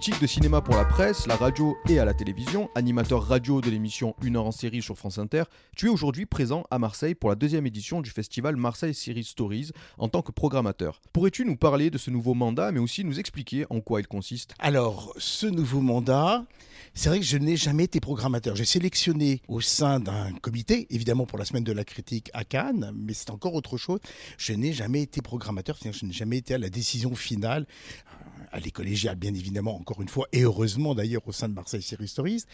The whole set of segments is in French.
Critique de cinéma pour la presse, la radio et à la télévision, animateur radio de l'émission Une heure en série sur France Inter, tu es aujourd'hui présent à Marseille pour la deuxième édition du festival Marseille Series Stories en tant que programmateur. Pourrais-tu nous parler de ce nouveau mandat, mais aussi nous expliquer en quoi il consiste? Alors, ce nouveau mandat, c'est vrai que je n'ai jamais été programmateur. J'ai sélectionné au sein d'un comité, évidemment pour la semaine de la critique à Cannes, mais c'est encore autre chose. Je n'ai jamais été programmateur, c'est-à-dire que je n'ai jamais été à la décision finale les collégiales, bien évidemment, encore une fois, et heureusement d'ailleurs au sein de Marseille Series Stories.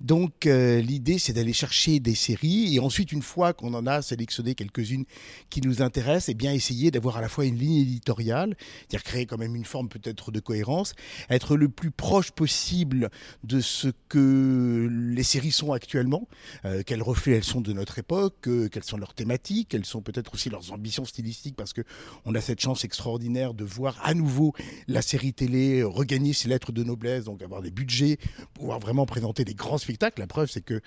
Donc euh, l'idée, c'est d'aller chercher des séries, et ensuite, une fois qu'on en a sélectionné quelques-unes qui nous intéressent, et eh bien essayer d'avoir à la fois une ligne éditoriale, c'est-à-dire créer quand même une forme peut-être de cohérence, être le plus proche possible de ce que les séries sont actuellement, euh, quels reflets elles sont de notre époque, euh, quelles sont leurs thématiques, quelles sont peut-être aussi leurs ambitions stylistiques, parce que on a cette chance extraordinaire de voir à nouveau la série regagner ses lettres de noblesse, donc avoir des budgets, pouvoir vraiment présenter des grands spectacles. La preuve, c'est que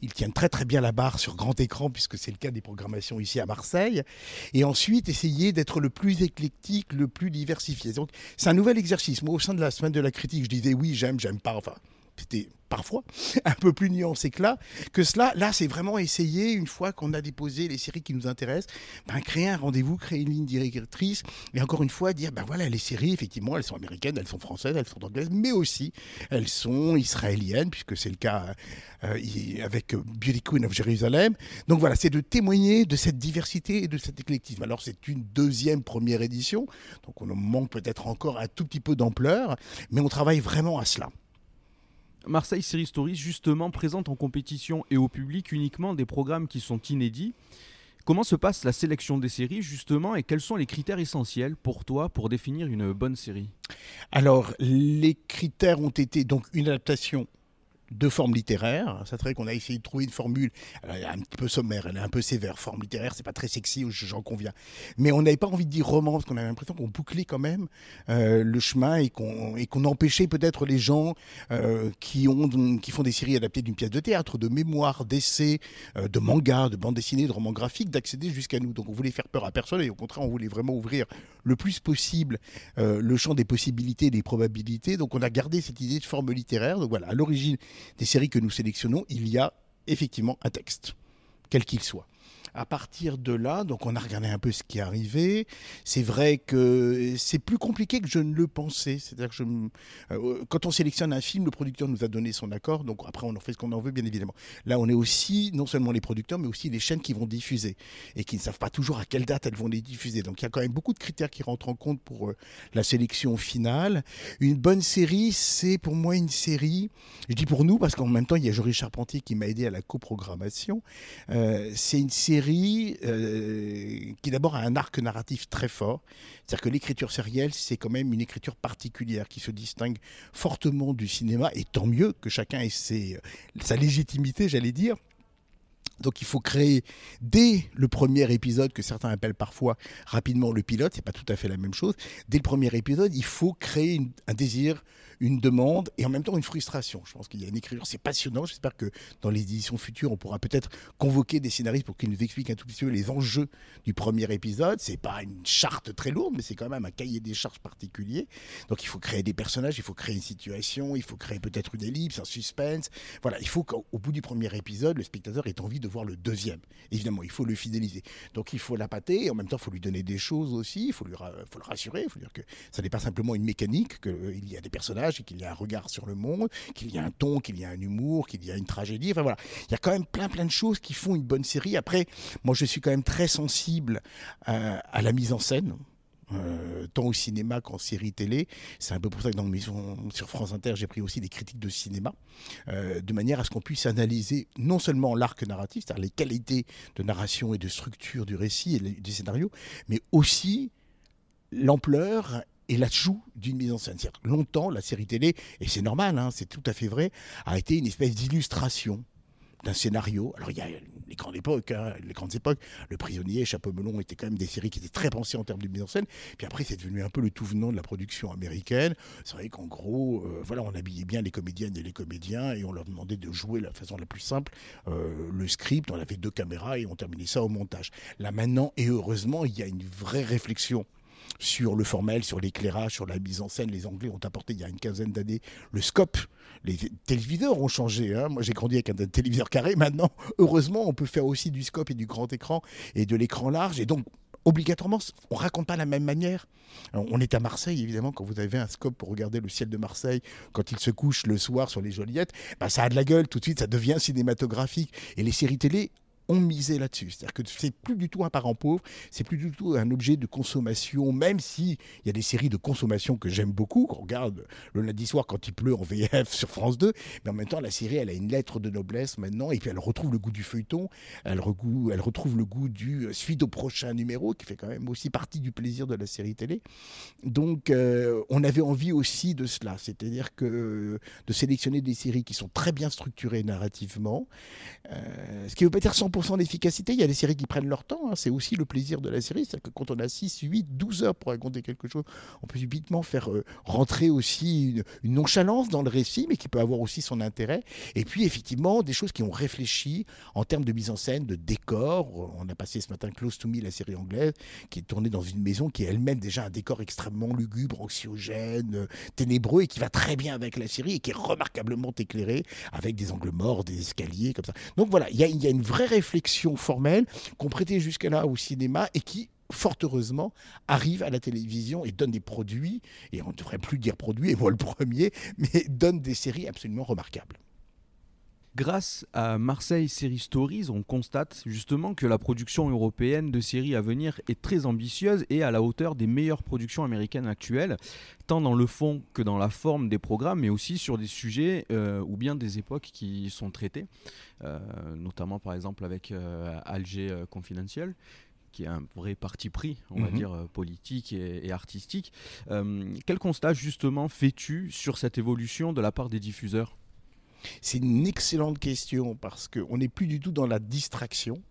ils tiennent très très bien la barre sur grand écran, puisque c'est le cas des programmations ici à Marseille. Et ensuite, essayer d'être le plus éclectique, le plus diversifié. Donc, c'est un nouvel exercice. Moi, au sein de la semaine de la critique, je disais oui, j'aime, j'aime pas. C'était parfois un peu plus nuancé que là, que cela. Là, c'est vraiment essayer, une fois qu'on a déposé les séries qui nous intéressent, ben, créer un rendez-vous, créer une ligne directrice, et encore une fois dire, ben voilà, les séries, effectivement, elles sont américaines, elles sont françaises, elles sont anglaises, mais aussi elles sont israéliennes, puisque c'est le cas euh, avec Beauty Queen of Jérusalem. Donc voilà, c'est de témoigner de cette diversité et de cet éclectisme. Alors c'est une deuxième première édition, donc on manque peut-être encore un tout petit peu d'ampleur, mais on travaille vraiment à cela. Marseille Series Stories, justement, présente en compétition et au public uniquement des programmes qui sont inédits. Comment se passe la sélection des séries, justement, et quels sont les critères essentiels pour toi pour définir une bonne série? Alors, les critères ont été donc une adaptation de forme littéraire. C'est vrai qu'on a essayé de trouver une formule. Elle est un petit peu sommaire, elle est un peu sévère. Forme littéraire, c'est pas très sexy, j'en conviens. Mais on n'avait pas envie de dire roman parce qu'on avait l'impression qu'on bouclait quand même euh, le chemin et qu'on et qu'on empêchait peut-être les gens euh, qui ont qui font des séries adaptées d'une pièce de théâtre, de mémoire, d'essais, euh, de manga, de bande dessinée, de romans graphiques, d'accéder jusqu'à nous. Donc on voulait faire peur à personne et au contraire on voulait vraiment ouvrir le plus possible le champ des possibilités, des probabilités. Donc on a gardé cette idée de forme littéraire. Donc voilà, à l'origine des séries que nous sélectionnons, il y a effectivement un texte, quel qu'il soit à partir de là, donc on a regardé un peu ce qui arrivé. C'est vrai que c'est plus compliqué que je ne le pensais. C'est-à-dire que je, euh, quand on sélectionne un film, le producteur nous a donné son accord, donc après on en fait ce qu'on en veut, bien évidemment. Là, on est aussi non seulement les producteurs, mais aussi les chaînes qui vont diffuser et qui ne savent pas toujours à quelle date elles vont les diffuser. Donc il y a quand même beaucoup de critères qui rentrent en compte pour euh, la sélection finale. Une bonne série, c'est pour moi une série. Je dis pour nous parce qu'en même temps, il y a Joris Charpentier qui m'a aidé à la coprogrammation. Euh, c'est une série euh, qui d'abord a un arc narratif très fort. C'est-à-dire que l'écriture sérielle, c'est quand même une écriture particulière qui se distingue fortement du cinéma, et tant mieux que chacun ait ses, sa légitimité, j'allais dire. Donc il faut créer dès le premier épisode, que certains appellent parfois rapidement le pilote, c'est pas tout à fait la même chose. Dès le premier épisode, il faut créer un désir, une demande et en même temps une frustration. Je pense qu'il y a une écriture, c'est passionnant. J'espère que dans les éditions futures, on pourra peut-être convoquer des scénaristes pour qu'ils nous expliquent un tout petit peu les enjeux du premier épisode. C'est pas une charte très lourde, mais c'est quand même un cahier des charges particulier. Donc il faut créer des personnages, il faut créer une situation, il faut créer peut-être une ellipse, un suspense. Voilà, il faut qu'au bout du premier épisode, le spectateur ait envie de voir le deuxième. Évidemment, il faut le fidéliser. Donc il faut l'appâter et en même temps, il faut lui donner des choses aussi, il faut, lui faut le rassurer, il faut dire que ça n'est pas simplement une mécanique, qu'il euh, y a des personnages et qu'il y a un regard sur le monde, qu'il y a un ton, qu'il y a un humour, qu'il y a une tragédie. Enfin voilà, il y a quand même plein plein de choses qui font une bonne série. Après, moi je suis quand même très sensible euh, à la mise en scène. Euh, tant au cinéma qu'en série télé. C'est un peu pour ça que dans Maison sur France Inter, j'ai pris aussi des critiques de cinéma, euh, de manière à ce qu'on puisse analyser non seulement l'arc narratif, c'est-à-dire les qualités de narration et de structure du récit et du scénario, mais aussi l'ampleur et l'ajout d'une mise en scène. Longtemps, la série télé, et c'est normal, hein, c'est tout à fait vrai, a été une espèce d'illustration d'un scénario. Alors, il y a les grandes époques, hein, les grandes époques. Le Prisonnier, Chapeau melon étaient quand même des séries qui étaient très pensées en termes de mise en scène. Puis après, c'est devenu un peu le tout venant de la production américaine. C'est vrai qu'en gros, euh, voilà, on habillait bien les comédiennes et les comédiens et on leur demandait de jouer de la façon la plus simple euh, le script. On avait deux caméras et on terminait ça au montage. Là maintenant, et heureusement, il y a une vraie réflexion sur le formel, sur l'éclairage, sur la mise en scène. Les Anglais ont apporté il y a une quinzaine d'années le scope. Les téléviseurs ont changé. Hein. Moi, j'ai grandi avec un téléviseur carré. Maintenant, heureusement, on peut faire aussi du scope et du grand écran et de l'écran large. Et donc, obligatoirement, on raconte pas la même manière. on est à Marseille, évidemment, quand vous avez un scope pour regarder le ciel de Marseille, quand il se couche le soir sur les Joliettes, bah, ça a de la gueule tout de suite, ça devient cinématographique. Et les séries télé ont misé là-dessus. C'est-à-dire que c'est plus du tout un parent pauvre, c'est plus du tout un objet de consommation, même si il y a des séries de consommation que j'aime beaucoup, qu'on regarde le lundi soir quand il pleut en VF sur France 2, mais en même temps la série elle a une lettre de noblesse maintenant et puis elle retrouve le goût du feuilleton, elle, elle retrouve le goût du euh, suite au prochain numéro qui fait quand même aussi partie du plaisir de la série télé. Donc euh, on avait envie aussi de cela, c'est-à-dire que euh, de sélectionner des séries qui sont très bien structurées narrativement, ce qui ne veut pas dire 100% d'efficacité. Il y a des séries qui prennent leur temps. Hein. C'est aussi le plaisir de la série. C'est-à-dire que quand on a 6, 8, 12 heures pour raconter quelque chose, on peut subitement faire euh, rentrer aussi une, nonchalance dans le récit, mais qui peut avoir aussi son intérêt. Et puis, effectivement, des choses qui ont réfléchi en termes de mise en scène, de décor. On a passé ce matin Close to Me, la série anglaise, qui est tournée dans une maison qui est elle-même déjà un décor extrêmement lugubre, anxiogène, euh, ténébreux, et qui va très bien avec la série et qui est remarquablement éclairée avec des angles morts, des escaliers, comme ça. Donc voilà, il y a, une vraie réflexion réflexion formelle qu'on prêtait jusqu'à-là au cinéma et qui fort heureusement, arrive à la télévision et donne des produits, et on ne devrait plus dire produits, et moi le premier, mais donne des séries absolument remarquables. Grâce à Marseille Series Stories, on constate justement que la production européenne de séries à venir est très ambitieuse et à la hauteur des meilleures productions américaines actuelles, tant dans le fond que dans la forme des programmes, mais aussi sur des sujets euh, ou bien des époques qui sont traitées, euh, notamment par exemple avec euh, Alger Confidentiel qui est un vrai parti pris, on va mhm. dire, politique et, et artistique. quel constat justement fais-tu sur cette évolution de la part des diffuseurs? C'est une excellente question parce qu'on n'est plus du tout dans la distraction.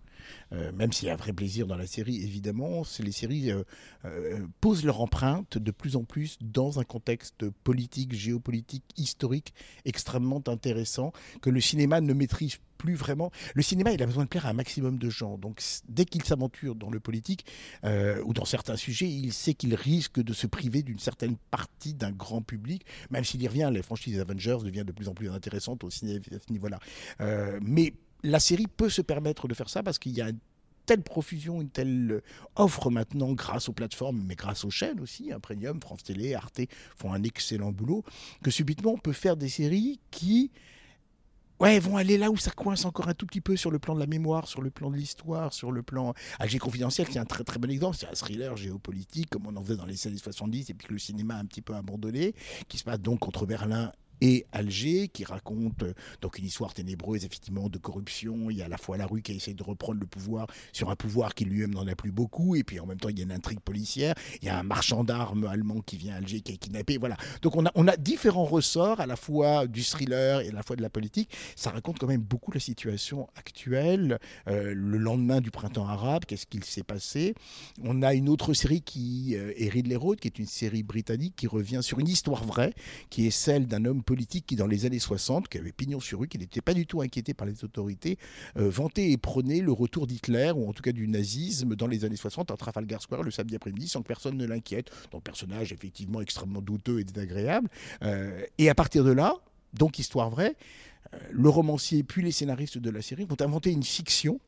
Euh, même s'il y a un vrai plaisir dans la série, évidemment, les séries euh, euh, posent leur empreinte de plus en plus dans un contexte politique, géopolitique, historique extrêmement intéressant que le cinéma ne maîtrise plus vraiment. Le cinéma, il a besoin de plaire à un maximum de gens. Donc, dès qu'il s'aventure dans le politique euh, ou dans certains sujets, il sait qu'il risque de se priver d'une certaine partie d'un grand public, même s'il y revient. Les franchises Avengers deviennent de plus en plus intéressantes au cinéma à ce niveau-là. Mais la série peut se permettre de faire ça parce qu'il y a une telle profusion, une telle offre maintenant grâce aux plateformes, mais grâce aux chaînes aussi, hein, Premium, France Télé, Arte font un excellent boulot, que subitement on peut faire des séries qui Ouais, vont aller là où ça coince encore un tout petit peu sur le plan de la mémoire, sur le plan de l'histoire, sur le plan. Alger Confidentiel, c'est un très très bon exemple. C'est un thriller géopolitique, comme on en faisait dans les années 70, et puis que le cinéma a un petit peu abandonné, qui se passe donc contre Berlin et Alger, qui raconte euh, donc une histoire ténébreuse, effectivement, de corruption. Il y a à la fois la rue qui essaie de reprendre le pouvoir sur un pouvoir qui lui-même n'en a plus beaucoup, et puis en même temps, il y a une intrigue policière. Il y a un marchand d'armes allemand qui vient à Alger, qui est kidnappé. Voilà. Donc on a, on a différents ressorts, à la fois du thriller et à la fois de la politique. Ça raconte quand même beaucoup la situation actuelle, euh, le lendemain du printemps arabe, qu'est-ce qu'il s'est passé? On a une autre série qui euh, est Ridley Road, qui est une série britannique qui revient sur une histoire vraie, qui est celle d'un homme politique qui, dans les années 60, qui avait pignon sur rue, qui n'était pas du tout inquiété par les autorités, euh, vantait et prônait le retour d'Hitler, ou en tout cas du nazisme, dans les années 60 à Trafalgar Square le samedi après-midi, sans que personne ne l'inquiète. Donc, personnage effectivement extrêmement douteux et désagréable. Euh, et à partir de là, donc histoire vraie, euh, le romancier puis les scénaristes de la série vont inventer une fiction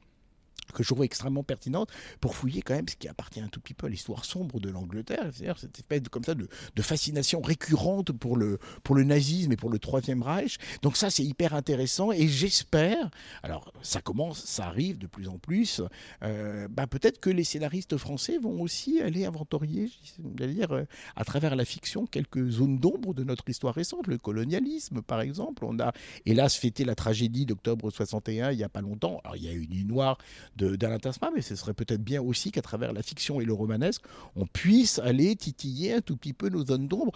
que je trouve extrêmement pertinente pour fouiller quand même ce qui appartient un tout petit peu à l'histoire sombre de l'Angleterre, c'est-à-dire cette espèce de, comme ça de, fascination récurrente pour le, pour le nazisme et pour le Troisième Reich. Donc ça, c'est hyper intéressant et j'espère, alors ça commence, ça arrive de plus en plus, euh, bah, peut-être que les scénaristes français vont aussi aller inventorier, dire euh, à travers la fiction, quelques zones d'ombre de notre histoire récente, le colonialisme par exemple. On a hélas fêté la tragédie d'octobre 61 il n'y a pas longtemps. Alors il y a une nuit noire d'Alain Tasma, mais ce serait peut-être bien aussi qu'à travers la fiction et le romanesque, on puisse aller titiller un tout petit peu nos zones d'ombre,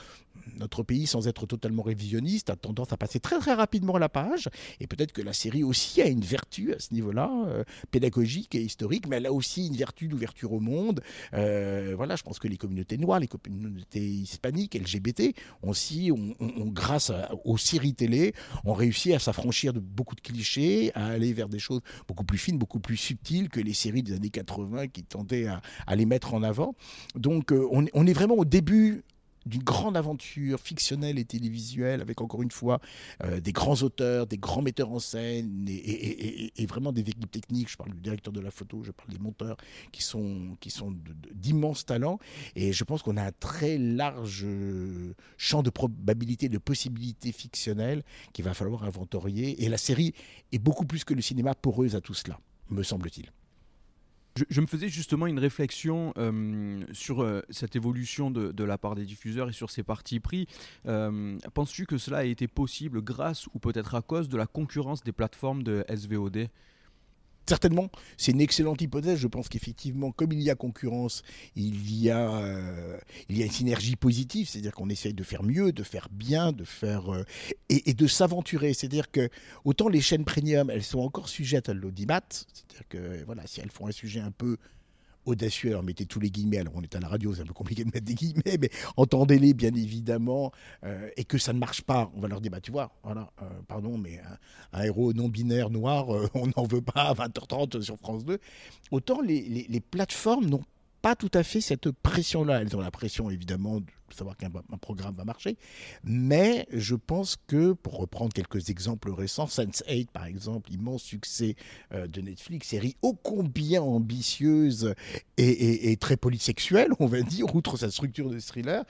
notre pays, sans être totalement révisionniste, a tendance à passer très très rapidement à la page. Et peut-être que la série aussi a une vertu à ce niveau-là, euh, pédagogique et historique, mais elle a aussi une vertu d'ouverture au monde. Euh, voilà, je pense que les communautés noires, les communautés hispaniques, LGBT, aussi, grâce aux séries télé, ont réussi à s'affranchir de beaucoup de clichés, à aller vers des choses beaucoup plus fines, beaucoup plus subtiles que les séries des années 80 qui tentaient à, les mettre en avant. Donc euh, on est vraiment au début d'une grande aventure fictionnelle et télévisuelle, avec encore une fois euh, des grands auteurs, des grands metteurs en scène et, vraiment des équipes techniques. Je parle du directeur de la photo, je parle des monteurs qui sont, qui sont d'immenses talents. Et je pense qu'on a un très large euh, champ de probabilités, de possibilités fictionnelles qu'il va falloir inventorier. Et la série est beaucoup plus que le cinéma poreuse à tout cela, me semble-t-il. Je, me faisais justement une réflexion euh, sur euh, cette évolution de, la part des diffuseurs et sur ces partis pris. Euh, penses-tu que cela a été possible grâce ou peut-être à cause de la concurrence des plateformes de SVOD Certainement, c'est une excellente hypothèse. Je pense qu'effectivement, comme il y a concurrence, il y a, euh, il y a une synergie positive, c'est-à-dire qu'on essaye de faire mieux, de faire bien, de faire euh, et, de s'aventurer. C'est-à-dire que autant les chaînes premium, elles sont encore sujettes à l'audimat, c'est-à-dire que voilà, si elles font un sujet un peu audacieux. Alors mettez tous les guillemets. Alors on est à la radio, c'est un peu compliqué de mettre des guillemets, mais entendez-les bien évidemment. Euh, et que ça ne marche pas, on va leur dire bah tu vois, voilà, euh, pardon, mais un, héros non binaire noir, euh, on n'en veut pas à 20h30 sur France 2. Autant les, les plateformes n'ont pas tout à fait cette pression-là. Elles ont la pression évidemment de savoir qu'un programme va marcher, mais je pense que, pour reprendre quelques exemples récents, Sense8 par exemple, immense succès euh, de Netflix, série ô combien ambitieuse et, et très polysexuelle, on va dire, outre sa structure de thriller,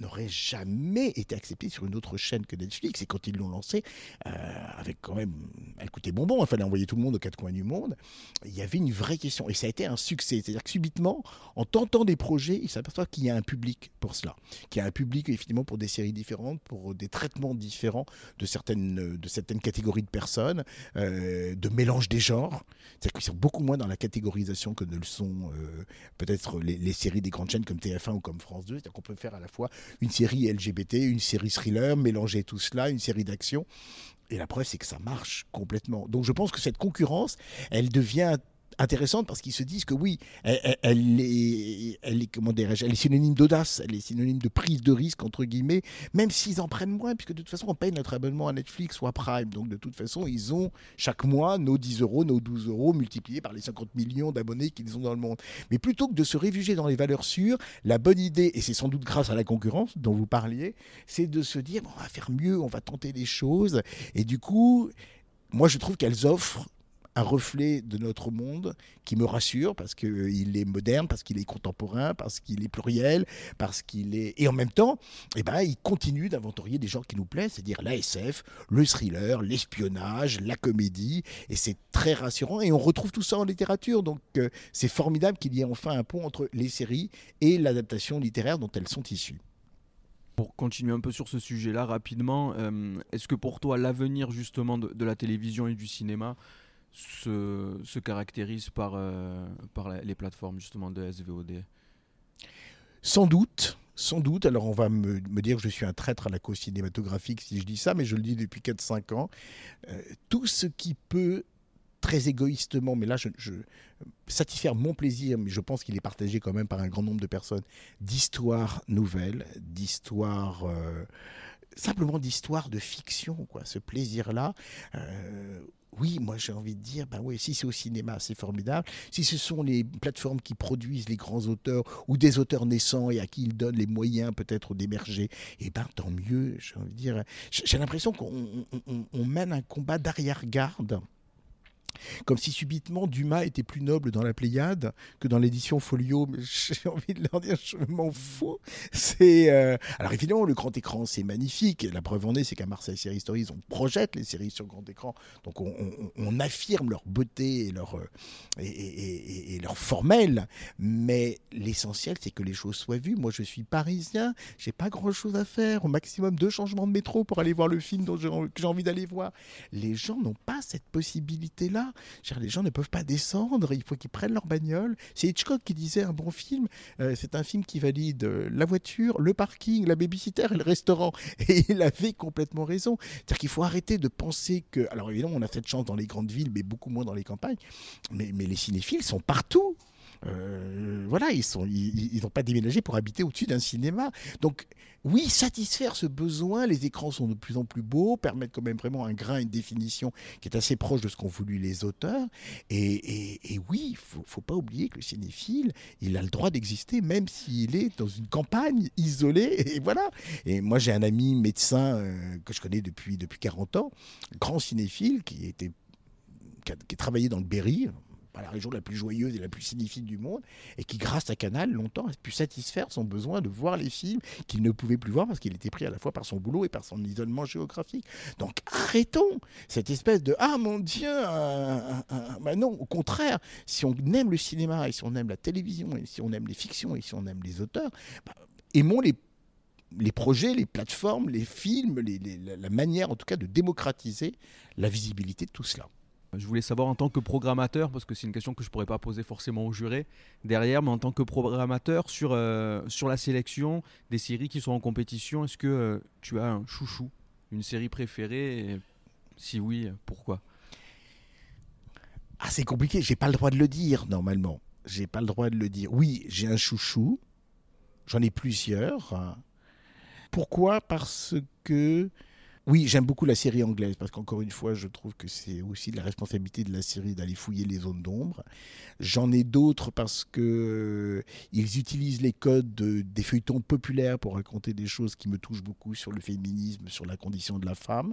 n'aurait jamais été accepté sur une autre chaîne que Netflix. Et quand ils l'ont lancé, euh, avec quand même, elle coûtait bonbon, il fallait envoyer tout le monde aux quatre coins du monde. Il y avait une vraie question et ça a été un succès. C'est-à-dire que subitement, en tentant des projets, ils s'aperçoivent qu'il y a un public pour cela, qu'il y a un public effectivement pour des séries différentes, pour des traitements différents de certaines, de certaines catégories de personnes, euh, de mélange des genres. C'est-à-dire qu'ils sont beaucoup moins dans la catégorisation que ne le sont euh, peut-être les séries des grandes chaînes comme TF1 ou comme France 2. C'est-à-dire qu'on peut faire à la fois une série LGBT, une série thriller, mélanger tout cela, une série d'action. Et la preuve, c'est que ça marche complètement. Donc je pense que cette concurrence, elle devient intéressante parce qu'ils se disent que oui, elle, est, elle est, comment elle est synonyme d'audace, elle est synonyme de prise de risque, entre guillemets, même s'ils en prennent moins, puisque de toute façon, on paye notre abonnement à Netflix ou à Prime. Donc de toute façon, ils ont chaque mois nos 10 euros, nos 12 euros multipliés par les 50 millions d'abonnés qu'ils ont dans le monde. Mais plutôt que de se réfugier dans les valeurs sûres, la bonne idée, et c'est sans doute grâce à la concurrence dont vous parliez, c'est de se dire, on va faire mieux, on va tenter des choses. Et du coup, moi, je trouve qu'elles offrent un reflet de notre monde qui me rassure parce qu'il est moderne, parce qu'il est contemporain, parce qu'il est pluriel, parce qu'il est... Et en même temps, eh ben, il continue d'inventorier des genres qui nous plaisent, c'est-à-dire la SF, le thriller, l'espionnage, la comédie, et c'est très rassurant. Et on retrouve tout ça en littérature, donc euh, c'est formidable qu'il y ait enfin un pont entre les séries et l'adaptation littéraire dont elles sont issues. Pour continuer un peu sur ce sujet-là rapidement, euh, est-ce que pour toi l'avenir justement de, la télévision et du cinéma se, se caractérise par, euh, par les plateformes justement de SVOD Sans doute, sans doute. Alors on va me, me, dire que je suis un traître à la cause cinématographique si je dis ça, mais je le dis depuis 4-5 ans. Euh, tout ce qui peut très égoïstement, mais là je, je, satisfaire mon plaisir, mais je pense qu'il est partagé quand même par un grand nombre de personnes, d'histoires nouvelles, d'histoires... Euh, simplement d'histoires de fiction, quoi, ce plaisir-là, oui, moi j'ai envie de dire, ben oui, si c'est au cinéma, c'est formidable. Si ce sont les plateformes qui produisent les grands auteurs ou des auteurs naissants et à qui ils donnent les moyens peut-être d'émerger, eh ben tant mieux. J'ai envie de dire, j'ai l'impression qu'on mène un combat d'arrière-garde comme si subitement Dumas était plus noble dans la Pléiade que dans l'édition Folio. J'ai envie de leur dire, je m'en fous. C'est euh, alors évidemment le grand écran, c'est magnifique. La preuve en est, c'est qu'à Marseille Série Stories, on projette les séries sur grand écran, donc on, affirme leur beauté et leur euh, et, leur formel. Mais l'essentiel, c'est que les choses soient vues. Moi, je suis parisien, j'ai pas grand chose à faire. Au maximum deux changements de métro pour aller voir le film dont j'ai envie d'aller voir. Les gens n'ont pas cette possibilité pas. les gens ne peuvent pas descendre, il faut qu'ils prennent leur bagnole. C'est Hitchcock qui disait un bon film, euh, c'est un film qui valide euh, la voiture, le parking, la babysitter et le restaurant. Et il avait complètement raison. C'est-à-dire qu'il faut arrêter de penser que... Alors évidemment, on a cette chance dans les grandes villes, mais beaucoup moins dans les campagnes. Mais les cinéphiles sont partout. Euh, voilà, ils n'ont pas déménagé pour habiter au-dessus d'un cinéma. Donc, oui, satisfaire ce besoin, les écrans sont de plus en plus beaux, permettent quand même vraiment un grain, une définition qui est assez proche de ce qu'ont voulu les auteurs. Et, oui, il faut, faut pas oublier que le cinéphile, il a le droit d'exister, même s'il est dans une campagne isolée. Et voilà. Et moi, j'ai un ami médecin euh, que je connais depuis, depuis 40 ans, grand cinéphile, qui qui a travaillé dans le Berry, la région la plus joyeuse et la plus significative du monde, et qui, grâce à Canal, longtemps a pu satisfaire son besoin de voir les films qu'il ne pouvait plus voir parce qu'il était pris à la fois par son boulot et par son isolement géographique. Donc arrêtons cette espèce de Ah mon Dieu bah Non, au contraire, si on aime le cinéma et si on aime la télévision et si on aime les fictions et si on aime les auteurs, bah, aimons les projets, les plateformes, les films, la manière en tout cas de démocratiser la visibilité de tout cela. Je voulais savoir en tant que programmateur, parce que c'est une question que je ne pourrais pas poser forcément aux jurés derrière, mais en tant que programmateur sur, euh, sur la sélection des séries qui sont en compétition, est-ce que euh, tu as un chouchou, une série préférée? Si oui, pourquoi? Ah, c'est compliqué, j'ai pas le droit de le dire normalement. J'ai pas le droit de le dire. Oui, j'ai un chouchou, j'en ai plusieurs. Pourquoi? Parce que oui, j'aime beaucoup la série anglaise parce qu'encore une fois, je trouve que c'est aussi la responsabilité de la série d'aller fouiller les zones d'ombre. J'en ai d'autres parce que ils utilisent les codes des feuilletons populaires pour raconter des choses qui me touchent beaucoup sur le féminisme, sur la condition de la femme.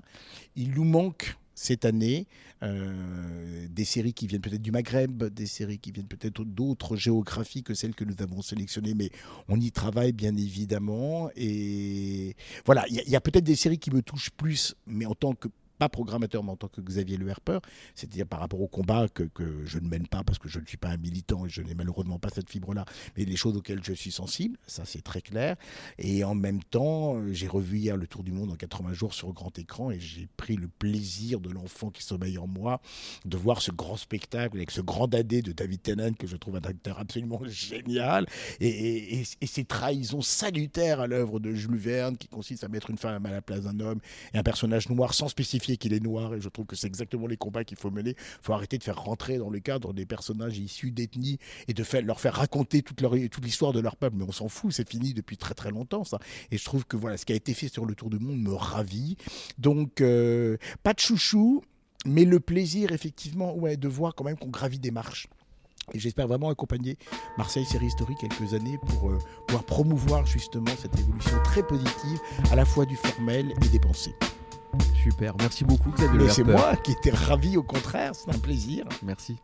Il nous manque cette année, euh, des séries qui viennent peut-être du Maghreb, des séries qui viennent peut-être d'autres géographies que celles que nous avons sélectionnées, mais on y travaille bien évidemment. Et voilà, il y a peut-être des séries qui me touchent plus, mais en tant que pas programmateur, mais en tant que Xavier Le c'est-à-dire par rapport au combat que, je ne mène pas parce que je ne suis pas un militant et je n'ai malheureusement pas cette fibre-là, mais les choses auxquelles je suis sensible, ça c'est très clair. Et en même temps, j'ai revu hier Le Tour du Monde en 80 jours sur grand écran et j'ai pris le plaisir de l'enfant qui sommeille en moi de voir ce grand spectacle avec ce grand dadé de David Tennant que je trouve un acteur absolument génial et, et ces trahisons salutaires à l'œuvre de Jules Verne qui consiste à mettre une femme à la place d'un homme et un personnage noir sans qu'il est noir et je trouve que c'est exactement les combats qu'il faut mener. Il faut arrêter de faire rentrer dans le cadre des personnages issus d'ethnies et de leur faire raconter toute, l'histoire de leur peuple. Mais on s'en fout, c'est fini depuis très très longtemps. Et je trouve que voilà, ce qui a été fait sur le Tour du Monde me ravit. Donc, euh, pas de chouchou, mais le plaisir effectivement de voir quand même qu'on gravit des marches. Et j'espère vraiment accompagner Marseille Série Historique quelques années pour euh, pouvoir promouvoir justement cette évolution très positive à la fois du formel et des pensées. Super, merci beaucoup Xavier. C'est moi qui étais ravi au contraire, c'est un plaisir. Merci.